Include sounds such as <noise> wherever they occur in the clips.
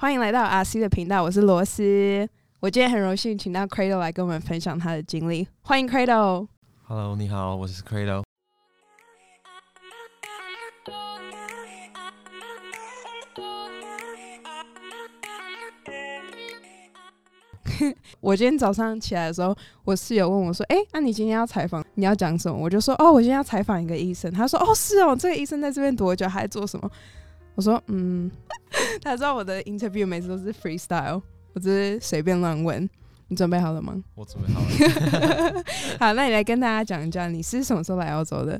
欢迎来到阿 C 的频道，我是罗斯。我今天很荣幸请到 Cradle 来跟我们分享他的经历，欢迎 Cradle。Hello，你好，我是 Cradle。<laughs> 我今天早上起来的时候，我室友问我说：“哎、那、你今天要采访，你要讲什么？”我就说：“哦，我今天要采访一个医生。”他说：“哦，是哦，这个医生在这边多久？还在做什么？”我说：“嗯。” <laughs> 他知道我的 interview 每次都是 freestyle，我只是随便乱问。你准备好了吗？我准备好了。<laughs> 好，那你来跟大家讲一下，你是什么时候来澳洲的？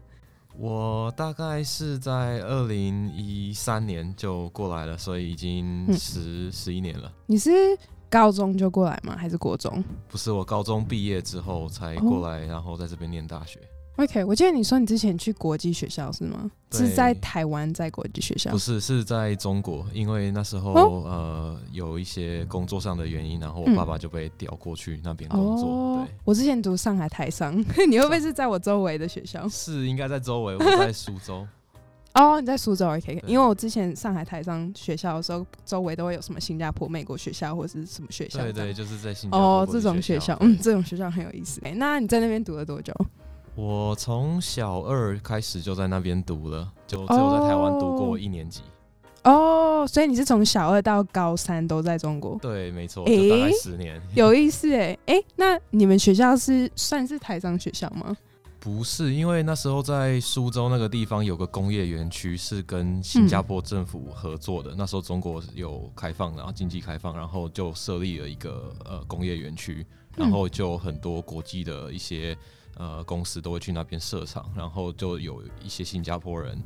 我大概是在二零一三年就过来了，所以已经嗯十十一年了。你是高中就过来吗？还是国中不是我高中毕业之后才过来，然后在这边念大学。？OK，我记得你说你之前去国际学校是吗？是在台湾，在国际学校不。是，是在中国，因为那时候、哦呃有一些工作上的原因，然后我嗯爸爸就被调过去那边工作。哦，我之前读上海台商，<laughs> 你会不会是在我周围的学校，？是应该在周围，我在苏州。<laughs> 哦，你在苏州 OK，对因为我之前上海台商学校的时候，周围都会有什么新加坡、美国学校或者是什么学校。对对，就是在新加坡哦，这种学学校，嗯，这种学校很有意思。哎，那你在那边读了多久？我从小二开始就在那边读了，就只有在台湾读过一年级。哦，所以你是从小二到高三都在中国，对，没错，诶就大概十年。<laughs> 有意思哎。哎，那你们学校是算是台商学校吗？不是，因为那时候在苏州那个地方有个工业园区，是跟新加坡政府合作的。那时候中国有开放，然后经济开放，然后就设立了一个呃工业园区，然后就很多国际的一些呃公司都会去那边设厂，然后就有一些新加坡人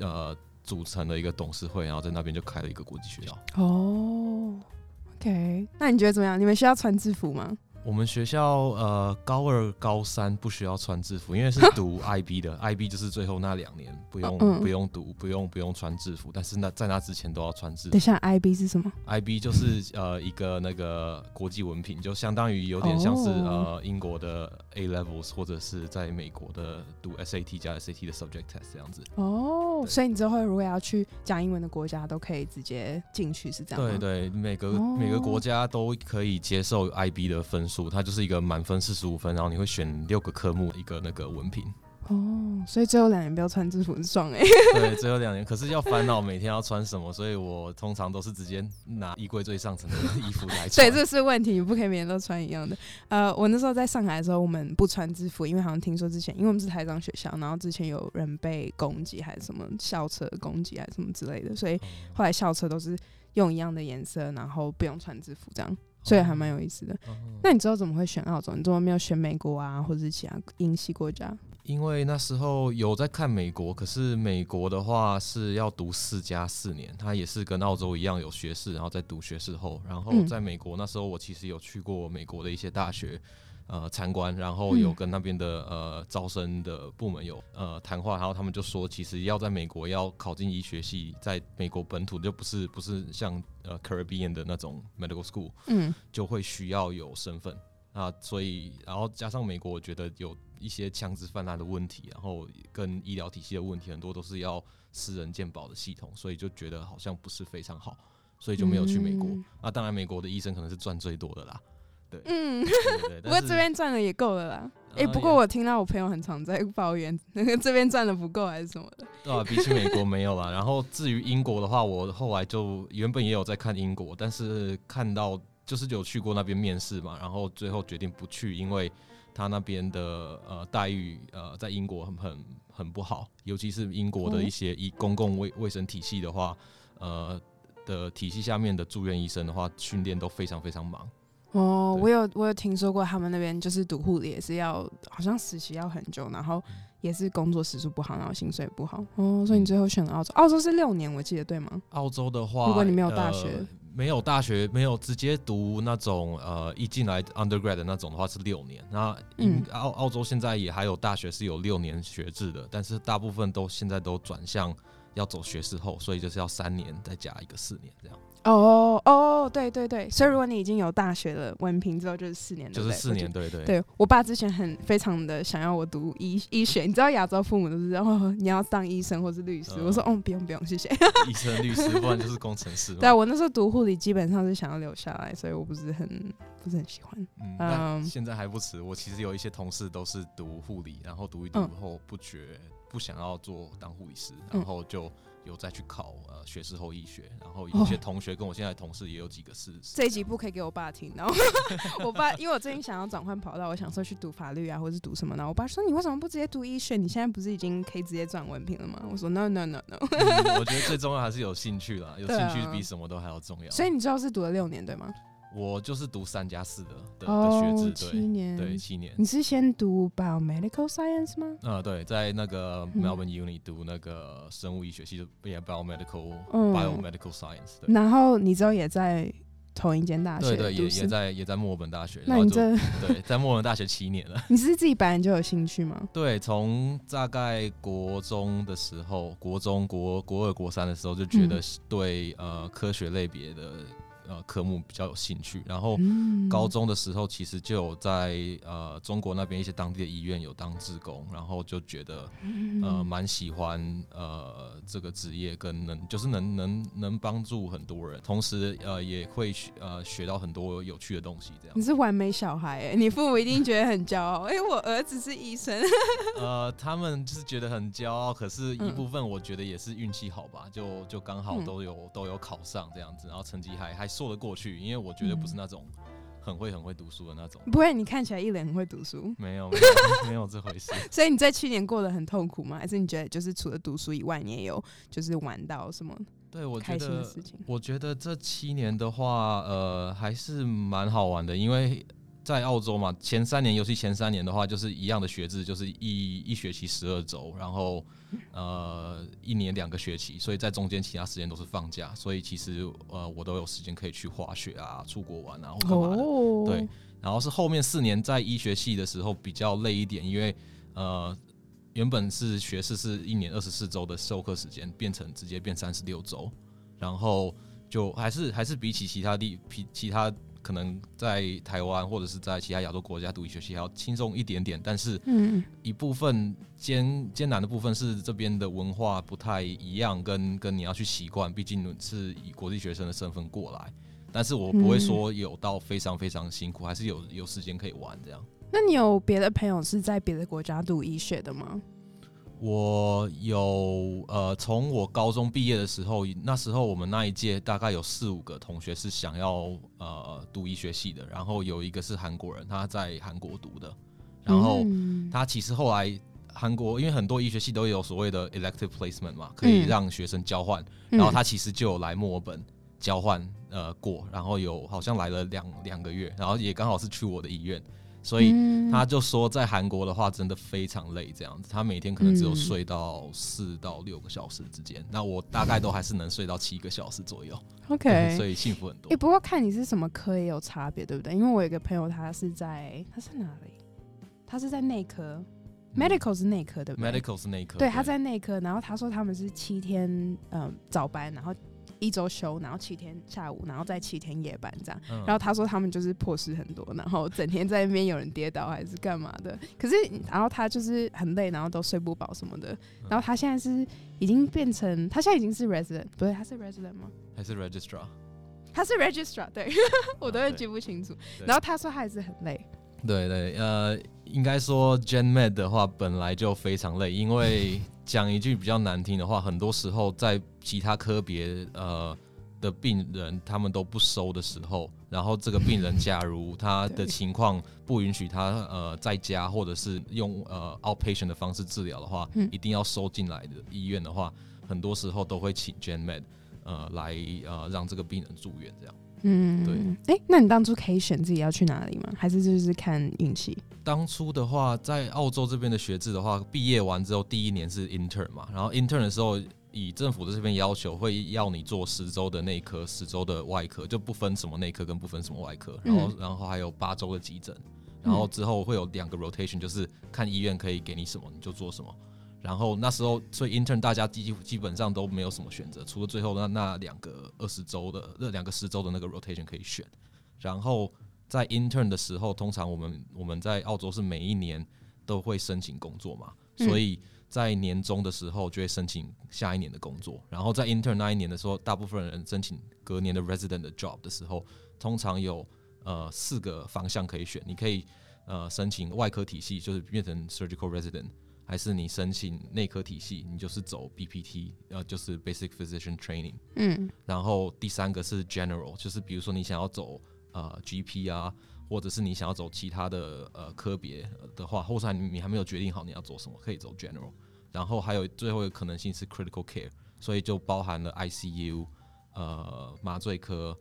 呃组成了一个董事会，然后在那边就开了一个国际学校。哦，OK，那你觉得怎么样？你们需要穿制服吗？我们学校呃高二、高三不需要穿制服，因为是读 <laughs> IB 的，IB 就是最后那两年不用、嗯不用读，不用不用穿制服，但是那在那之前都要穿制服等一。下，IB 是什么？IB 就是呃一个那个国际文凭，就相当于有点像是、哦呃英国的 A levels，或者是在美国的读 SAT 加 SAT 的 subject test 这样子。哦，所以你之后如果要去讲英文的国家，都可以直接进去，是这样吗？对对，每个、哦每个国家都可以接受 IB 的分数，它就是一个满分四十五分，然后你会选六个科目一个那个文凭。哦，所以最后两年不要穿制服很爽哎、<laughs> 对，最后两年，可是要烦恼每天要穿什么，所以我通常都是直接拿衣柜最上层的衣服来穿。对，这是问题，你不可以每天都穿一样的。呃，我那时候在上海的时候，我们不穿制服，因为好像听说之前，因为我们是台长学校，然后之前有人被攻击，还是什么校车攻击，还是什么之类的，所以后来校车都是用一样的颜色，然后不用穿制服这样，所以还蛮有意思的。哦那你知道怎么会选澳洲？你怎么没有选美国啊，或者是其他英系国家？因为那时候有在看美国，可是美国的话是要读四加四年，它也是跟澳洲一样有学士，然后再读学士后。然后嗯在美国那时候，我其实有去过美国的一些大学。呃，参观，然后有嗯跟那边的呃招生的部门有呃谈话，然后他们就说，其实要在美国要考进医学系，在美国本土就不是不是像呃 Caribbean 的那种 medical school，嗯，就会需要有身份啊，所以然后加上美国，我觉得有一些枪支泛滥的问题，然后跟医疗体系的问题，很多都是要私人健保的系统，所以就觉得好像不是非常好，所以就没有去美国。嗯啊，当然美国的医生可能是赚最多的啦，嗯，对对对。<laughs> 不过这边赚的也够了啦。哎、呃也不过我听到我朋友很常在抱怨，那个这边赚的不够还是什么的。对啊，比起美国没有啦。然后至于英国的话，我后来就原本也有在看英国，但是看到就是有去过那边面试嘛，然后最后决定不去，因为他那边的呃待遇呃在英国很很很不好，尤其是英国的一些医公共卫卫生体系的话，呃的体系下面的住院医生的话，训练都非常非常忙。哦，我有我有听说过，他们那边就是读护理也是要，好像实习要很久，然后也是工作时数不好，然后薪水不好。哦，所以你最后选了澳洲，澳洲是六年，我记得对吗？澳洲的话，如果你没有大学呃没有大学，没有直接读那种呃一进来 undergrad 的那种的话是六年。那英嗯澳澳洲现在也还有大学是有六年学制的，但是大部分都现在都转向要走学士后，所以就是要三年再加一个四年这样。哦哦，对对对，所以如果你已经有大学的文凭之后，就是四年，就是四年，对对。对我爸之前很非常的想要我读医医学，你知道亚洲父母都是哦，你要当医生或是律师，我说哦不用不用谢谢。<laughs> 医生、律师，不然就是工程师。对我那时候读护理基本上是想要留下来，所以我不是很不是很喜欢。嗯，现在还不迟。我其实有一些同事都是读护理，然后读一读后不觉不想要做当护理师，然后就。有再去考呃学士后医学，然后有些同学跟我现在同事也有几个是。这一集不可以给我爸听，然后 <laughs> 我爸因为我最近想要转换跑道，我想说去读法律啊，或者是读什么，然后我爸说你为什么不直接读医学？你现在不是已经可以直接转文凭了吗？我说 no no no no。<laughs> 我觉得最重要还是有兴趣啦，有兴趣比什么都还要重要。所以你知道是读了六年对吗？我就是读三加四的的学制，七年，对七年。你是先读 biomedical science 吗？啊，对，在那个 Melbourne Uni 读那个生物医学系，就 biomedical biomedical science。然后你之后也在同一间大学，对对，也也在也在墨尔本大学。那你这对在墨尔本大学七年了。<laughs> 你是自己本来就有兴趣吗？对，从大概国中的时候，国中国国二国三的时候就觉得对呃科学类别的。呃，科目比较有兴趣，然后高中的时候其实就有在呃中国那边一些当地的医院有当志工，然后就觉得呃蛮喜欢呃这个职业，跟能就是能能能帮助很多人，同时呃也会呃学到很多有趣的东西。这样你是完美小孩哎，你父母一定觉得很骄傲哎，我儿子是医生。<laughs> 呃，他们就是觉得很骄傲，可是一部分我觉得也是运气好吧，就就刚好都有都有考上这样子，然后成绩还还。说得过去，因为我绝对不是那种很会很会读书的那种。不会，你看起来一脸很会读书。没有，没有，<laughs> 没有这回事。<laughs> 所以你在去年过得很痛苦吗？还是你觉得就是除了读书以外，你也有就是玩到什么？对我觉得，我觉得这七年的话，呃，还是蛮好玩的，因为。在澳洲嘛，前三年，尤其前三年的话，就是一样的学制，就是一一学期十二周，然后呃一年两个学期，所以在中间其他时间都是放假，所以其实呃我都有时间可以去滑雪啊、出国玩啊，或干嘛的。对，然后是后面四年在医学系的时候比较累一点，因为呃原本是学士是一年二十四周的授课时间，变成直接变三十六周，然后就还是还是比起其他地比其他。可能在台湾或者是在其他亚洲国家读医学系要轻松一点点，但是一部分艰艰难的部分是这边的文化不太一样，跟跟你要去习惯，毕竟是以国际学生的身份过来。但是我不会说有到非常非常辛苦，还是有有时间可以玩这样。那你有别的朋友是在别的国家读医学的吗？我有呃，从我高中毕业的时候，那时候我们那一届大概有四五个同学是想要呃读医学系的，然后有一个是韩国人，他在韩国读的，然后他其实后来韩国因为很多医学系都有所谓的 elective placement 嘛，可以让学生交换，然后他其实就有来墨尔本交换呃过，然后有好像来了两两个月，然后也刚好是去我的医院。所以他就说，在韩国的话，真的非常累，这样子。他每天可能只有睡到四到六个小时之间。那我大概都还是能睡到七个小时左右。OK，<laughs> 所以幸福很多。哎，不过看你是什么科也有差别，对不对？因为我有个朋友，他是在他是哪里？他是在内科，Medical 是内科对不对？Medical 是内科。对，他在内科。然后他说他们是七天嗯早班，然后。一周休，然后七天下午，然后再七天夜班这样。然后他说他们就是破事很多，然后整天在那边有人跌倒还是干嘛的。可是，然后他就是很累，然后都睡不饱什么的。然后他现在是已经变成，他现在已经是 resident，不对，他是 resident 吗？还是 registrar？他是 registrar，对 <laughs> 我都会记不清楚。然后他说他还是很累。对对，呃，应该说 gen med 的话本来就非常累，因为。讲一句比较难听的话，很多时候在其他科别呃的病人他们都不收的时候，然后这个病人假如他的情况不允许他呃在家或者是用呃 outpatient 的方式治疗的话，一定要收进来的医院的话，很多时候都会请 gen med 呃来呃让这个病人住院这样。嗯，对。哎，那你当初可以选自己要去哪里吗？还是就是看运气？当初的话，在澳洲这边的学制的话，毕业完之后第一年是 intern 嘛，然后 intern 的时候，以政府的这边要求，会要你做十周的内科，十周的外科，就不分什么内科跟不分什么外科，然后然后还有八周的急诊，然后之后会有两个 rotation，就是看医院可以给你什么你就做什么。然后那时候，所以 intern 大家基基本上都没有什么选择，除了最后那那两个二十周的那两个十周的那个 rotation 可以选。然后在 intern 的时候，通常我们我们在澳洲是每一年都会申请工作嘛，所以在年终的时候就会申请下一年的工作。然后在 intern 那一年的时候，大部分人申请隔年的 resident 的 job 的时候，通常有呃四个方向可以选，你可以呃申请外科体系，就是变成 surgical resident。还是你申请内科体系，你就是走 BPT，呃，就是 Basic Physician Training。嗯，然后第三个是 General，就是比如说你想要走呃 GP 啊，或者是你想要走其他的呃科别的话，或者你你还没有决定好你要走什么，可以走 General。然后还有最后一个可能性是 Critical Care，所以就包含了 ICU、呃麻醉科、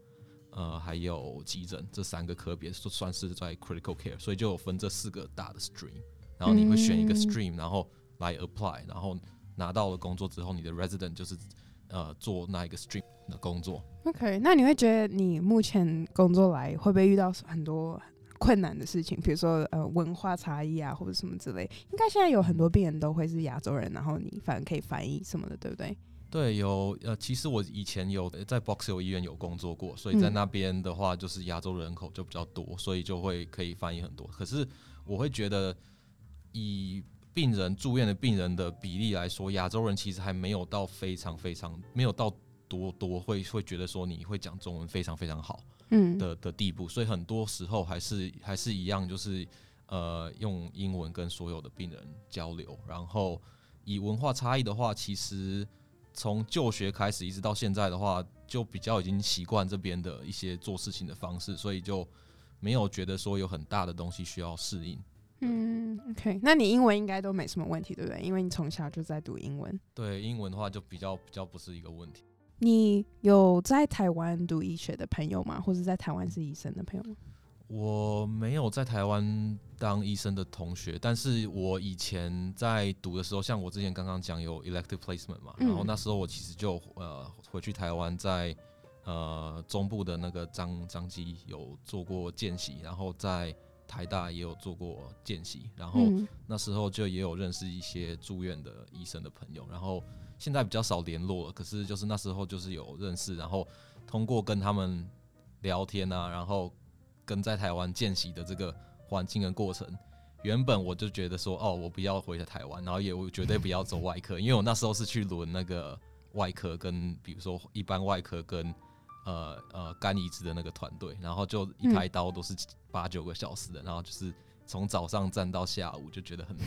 呃还有急诊这三个科别，算算是在 Critical Care，所以就有分这四个大的 Stream。然后你会选一个 stream，然后来 apply，然后拿到了工作之后，你的 resident 就是呃做那一个 stream 的工作。OK，那你会觉得你目前工作来会不会遇到很多困难的事情？比如说呃文化差异啊，或者什么之类？应该现在有很多病人都会是亚洲人，然后你反正可以翻译什么的，对不对？对，有呃，其实我以前有在 Box Hill 医院有工作过，所以在那边的话，就是亚洲人口就比较多，所以就会可以翻译很多。可是我会觉得。以病人住院的病人的比例来说，亚洲人其实还没有到非常非常没有到多多会会觉得说你会讲中文非常非常好，嗯的的地步，所以很多时候还是还是一样，就是呃用英文跟所有的病人交流。然后以文化差异的话，其实从就学开始一直到现在的话，就比较已经习惯这边的一些做事情的方式，所以就没有觉得说有很大的东西需要适应。嗯，OK，那你英文应该都没什么问题，对不对？因为你从小就在读英文。对，英文的话就比较比较不是一个问题。你有在台湾读医学的朋友吗？或者在台湾是医生的朋友吗？我没有在台湾当医生的同学，但是我以前在读的时候，像我之前刚刚讲有 elective placement 嘛，然后那时候我其实就呃回去台湾，在呃中部的那个张张基有做过见习，然后在。台大也有做过见习，然后那时候就也有认识一些住院的医生的朋友，然后现在比较少联络了。可是就是那时候就是有认识，然后通过跟他们聊天啊，然后跟在台湾见习的这个环境跟过程，原本我就觉得说，哦，我不要回台湾，然后也我绝对不要走外科，因为我那时候是去轮那个外科跟比如说一般外科跟。呃呃，肝移植的那个团队，然后就一开刀都是八九个小时的，然后就是从早上站到下午，就觉得很累。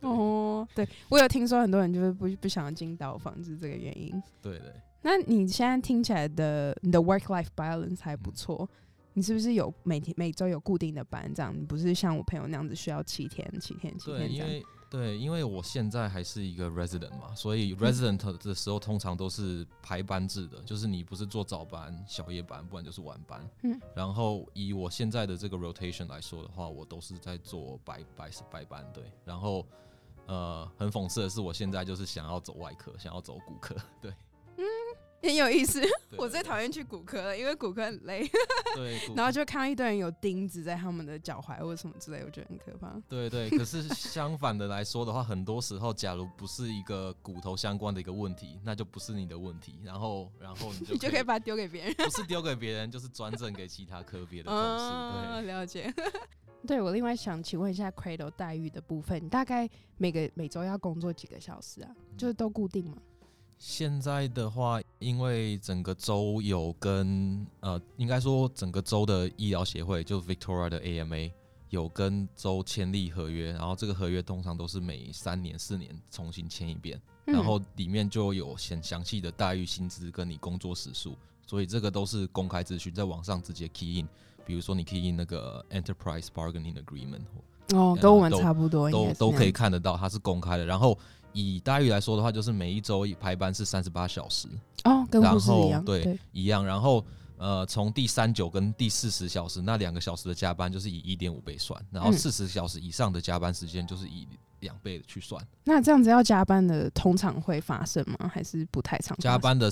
<laughs> 哦，对我有听说很多人就是不不想要进刀房，是这个原因。对对。那你现在听起来的你的 work life balance 还不错，你是不是有每天每周有固定的班？这样你不是像我朋友那样子需要七天七天七天这样。对，因为我现在还是一个 resident 嘛，所以 resident 的时候通常都是排班制的，就是你不是做早班、小夜班，不然就是晚班。嗯。然后以我现在的这个 rotation 来说的话，我都是在做白白白班，对。然后，呃，很讽刺的是，我现在就是想要走外科，想要走骨科，<laughs> 对。很有意思，我最讨厌去骨科了，因为骨科很累。对，<laughs> 然后就看到一堆人有钉子在他们的脚踝或者什么之类，我觉得很可怕。对对，可是相反的来说的话，很多时候，假如不是一个骨头相关的一个问题，那就不是你的问题。然后，然后你就 <laughs> 你就可以把它丢给别人，不是丢给别人，就是转诊给其他科别的同事。对，了解。<laughs> 对我另外想请问一下，Cradle 待遇的部分，你大概每个每周要工作几个小时啊？就是都固定吗？现在的话，因为整个州有跟呃，应该说整个州的医疗协会，就 Victoria 的 AMA 有跟州签立合约，然后这个合约通常都是每三年、四年重新签一遍，然后里面就有很详细的待遇、薪资跟你工作时数，所以这个都是公开资讯，在网上直接 key in，比如说你 key in 那个 Enterprise Bargaining Agreement，哦，跟我们差不多，都都可以看得到，它是公开的，然后。以待遇来说的话，就是每一周排班是三十八小时哦，跟护士一样，对，一样。然后呃，从第三九跟第四十小时那两个小时的加班，就是以一点五倍算。然后四十小时以上的加班时间，就是以两倍去算。那这样子要加班的，通常会发生吗？还是不太常？加班的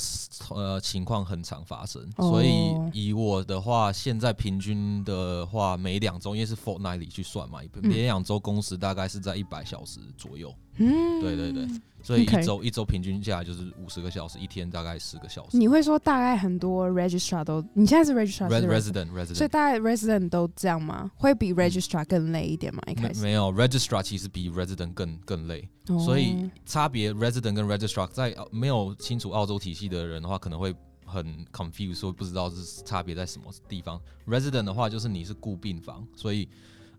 呃情况很常发生，哦所以以我的话，现在平均的话，每两周因为是 fortnightly 去算嘛，每两周工时大概是在一百小时左右。嗯，对对对，所以一周一周平均下来就是五十个小时，一天大概十个小时。你会说大概很多 registrar 都，你现在是 registrar，Res 是 resident 所以 resident 大概 resident 都这样吗？会比 registrar 更累一点吗？一没开始，没有 registrar 其实比 resident 更更累，哦。所以差别 resident 跟 registrar 在呃没有清楚澳洲体系的人的话，可能会很 confused，说不知道是差别在什么地方。resident 的话就是你是顾病房，所以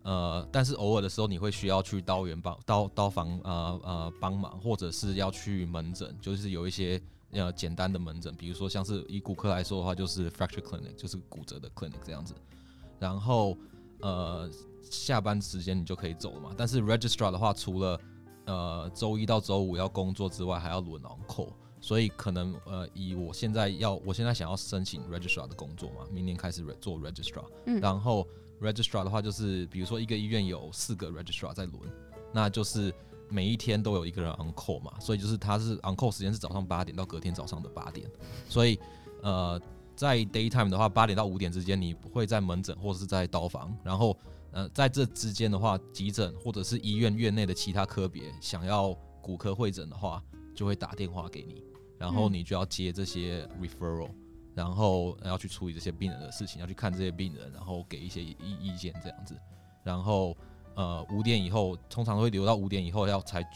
呃，但是偶尔的时候你会需要去刀园帮刀刀房呃呃帮忙，或者是要去门诊，就是有一些呃简单的门诊，比如说像是以骨科来说的话，就是 fracture clinic，就是骨折的 clinic 这样子。然后呃下班时间你就可以走了嘛。但是 registrar 的话，除了呃周一到周五要工作之外，还要轮 on call，所以可能呃以我现在要我现在想要申请 registrar 的工作嘛，明年开始做 registrar，、嗯然后 registrar 的话就是比如说一个医院有四个 registrar 在轮，那就是。每一天都有一个人 on call 嘛，所以就是他是 on call 时间是早上八点到隔天早上的八点，所以呃在 daytime 的话，八点到五点之间，你会在门诊或者是在刀房，然后呃，在这之间的话，急诊或者是医院院内的其他科别想要骨科会诊的话，就会打电话给你，然后嗯你就要接这些 referral，然后要去处理这些病人的事情，要去看这些病人，然后给一些意意见这样子，然后呃五点以后，通常会留到五点以后要才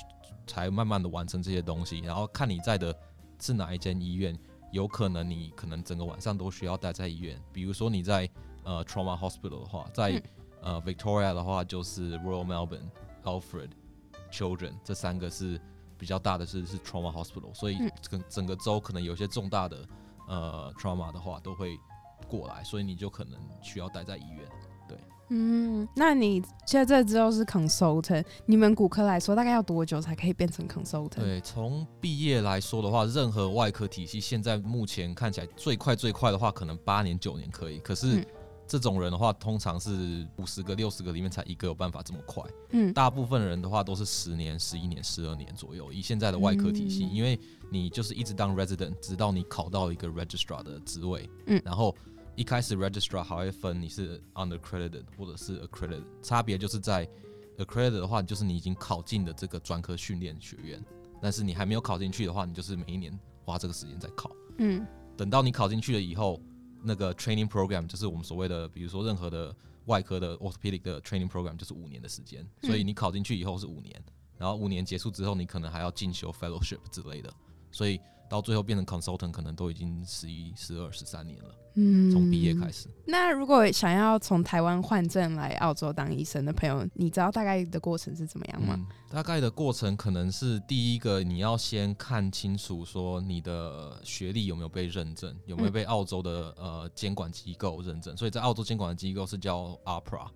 才慢慢的完成这些东西，然后看你在的是哪一间医院。有可能你可能整个晚上都需要待在医院，比如说你在呃 trauma hospital 的话，在、嗯。呃 Victoria 的话就是 Royal Melbourne、Alfred、Children 这三个是比较大的是是 trauma hospital，所以嗯。整整个州可能有些重大的呃 trauma 的话都会过来，所以你就可能需要待在医院。对嗯，那你现在这之后是 consultant，你们骨科来说大概要多久才可以变成 consultant？对，从毕业来说的话，任何外科体系现在目前看起来最快最快的话，可能八年九年可以。可是嗯这种人的话，通常是五十个六十个里面才一个有办法这么快。嗯，大部分人的话都是十年、十一年、十二年左右。以现在的外科体系，嗯因为你就是一直当 resident，直到你考到一个 registrar 的职位，嗯然后一开始 registrar 还会分你是 undercredited 或者是 accredited，差别就是在 accredited 的话，就是你已经考进了这个专科训练学院，但是你还没有考进去的话，你就是每一年花这个时间在考。嗯等到你考进去了以后，那个 training program 就是我们所谓的，比如说任何的外科的 orthopedic 的 training program 就是五年的时间，所以你考进去以后是五年，然后五年结束之后，你可能还要进修 fellowship 之类的，所以到最后变成 consultant 可能都已经十一、十二、十三年了，嗯，从毕业开始。那如果想要从台湾换证来澳洲当医生的朋友，你知道大概的过程是怎么样吗？嗯，大概的过程可能是第一个，你要先看清楚说你的学历有没有被认证，有没有嗯被澳洲的呃监管机构认证。所以在澳洲监管的机构是叫 APRA，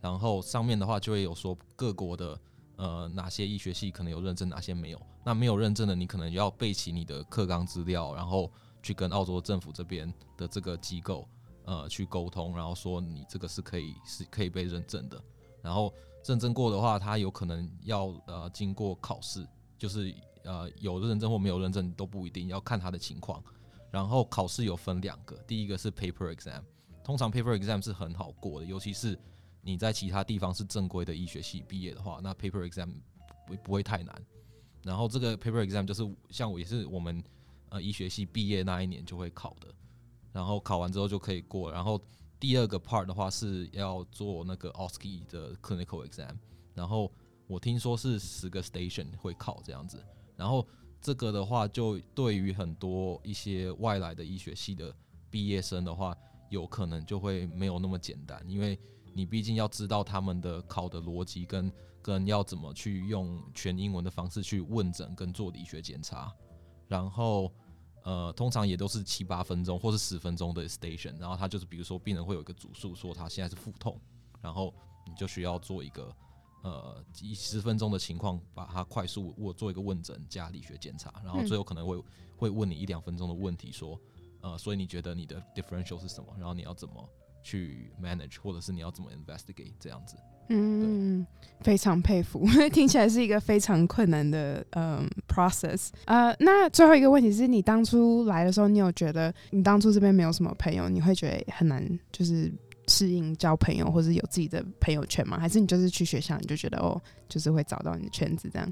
然后上面的话就会有说各国的呃哪些医学系可能有认证，哪些没有。那没有认证的，你可能要备齐你的课纲资料，然后去跟澳洲政府这边的这个机构呃去沟通，然后说你这个是可以是可以被认证的。然后认证过的话，它有可能要呃经过考试，就是呃有认证或没有认证都不一定，要看它的情况。然后考试有分两个，第一个是 paper exam，通常 paper exam 是很好过的，尤其是你在其他地方是正规的医学系毕业的话，那 paper exam 不不会太难。然后这个 paper exam 就是像我也是我们呃医学系毕业那一年就会考的，然后考完之后就可以过。然后第二个 part 的话是要做那个 OSCE 的 clinical exam，然后我听说是十个 station 会考这样子。然后这个的话，就对于很多一些外来的医学系的毕业生的话，有可能就会没有那么简单，因为你毕竟要知道他们的考的逻辑跟跟要怎么去用全英文的方式去问诊跟做理学检查，然后呃，通常也都是七八分钟或是十分钟的 station，然后他就是比如说病人会有一个主诉说他现在是腹痛，然后你就需要做一个呃几十分钟的情况把它快速我做一个问诊加理学检查，然后最后可能会会问你一两分钟的问题说，呃，所以你觉得你的 differential 是什么？然后你要怎么去 manage，或者是你要怎么 investigate 这样子。嗯，非常佩服，<laughs> 听起来是一个非常困难的嗯 process。呃，那最后一个问题是你当初来的时候，你有觉得你当初这边没有什么朋友，你会觉得很难就是适应交朋友，或者有自己的朋友圈吗？还是你就是去学校你就觉得哦，就是会找到你的圈子这样？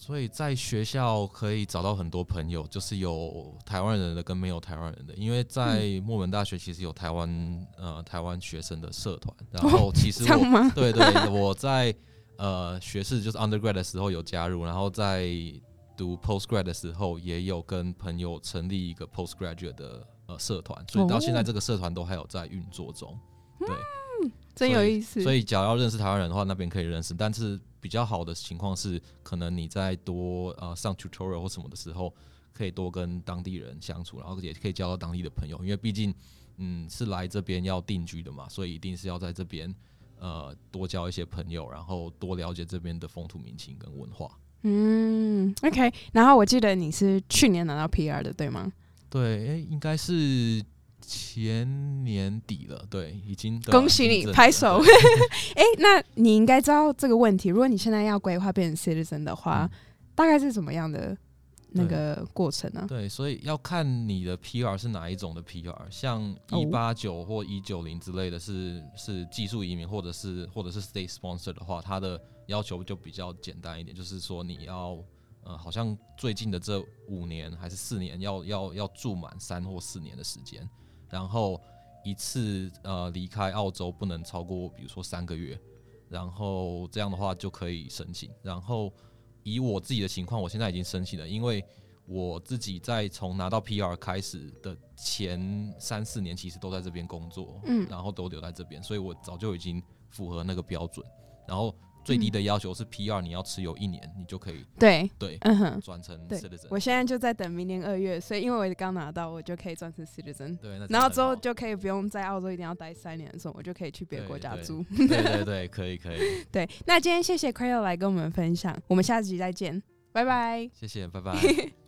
所以在学校可以找到很多朋友，就是有台湾人的跟没有台湾人的。因为在墨门大学其实有台湾呃台湾学生的社团，然后其实我 <laughs> 对对我在呃学士就是 undergrad 的时候有加入，然后在读 postgrad 的时候也有跟朋友成立一个 postgraduate 的呃社团，所以到现在这个社团都还有在运作中。对，真有意思。所以假如要认识台湾人的话，那边可以认识，但是。比较好的情况是，可能你在多呃上 tutorial 或什么的时候，可以多跟当地人相处，然后也可以交到当地的朋友。因为毕竟，嗯，是来这边要定居的嘛，所以一定是要在这边呃多交一些朋友，然后多了解这边的风土民情跟文化。嗯，OK。然后我记得你是去年拿到 PR 的，对吗？对，诶，应该是。前年底了，对，已经恭喜你，拍手。哎，<laughs> 那你应该知道这个问题。如果你现在要规划变成 citizen 的话，大概是怎么样的那个过程呢？对，所以要看你的 PR 是哪一种的 PR，像一八九或一九零之类的是是技术移民，或者是或者是 state sponsor 的话，它的要求就比较简单一点，就是说你要呃，好像最近的这五年还是四年，要要要住满三或四年的时间。然后一次呃离开澳洲不能超过，比如说三个月，然后这样的话就可以申请。然后以我自己的情况，我现在已经申请了，因为我自己在从拿到 PR 开始的前三四年，其实都在这边工作，嗯，然后都留在这边，所以我早就已经符合那个标准。然后。最低的要求是 P 二，你要持有一年，你就可以对对，嗯哼，转成 citizen。我现在就在等明年二月，所以因为我刚拿到，我就可以转成 citizen。对，然后之后就可以不用在澳洲一定要待三年的时候，我就可以去别的国家住。对对 <laughs> 对，可以可以。对，那今天谢谢 Crayo 来跟我们分享，我们下集再见，拜拜。谢谢，拜拜。<laughs>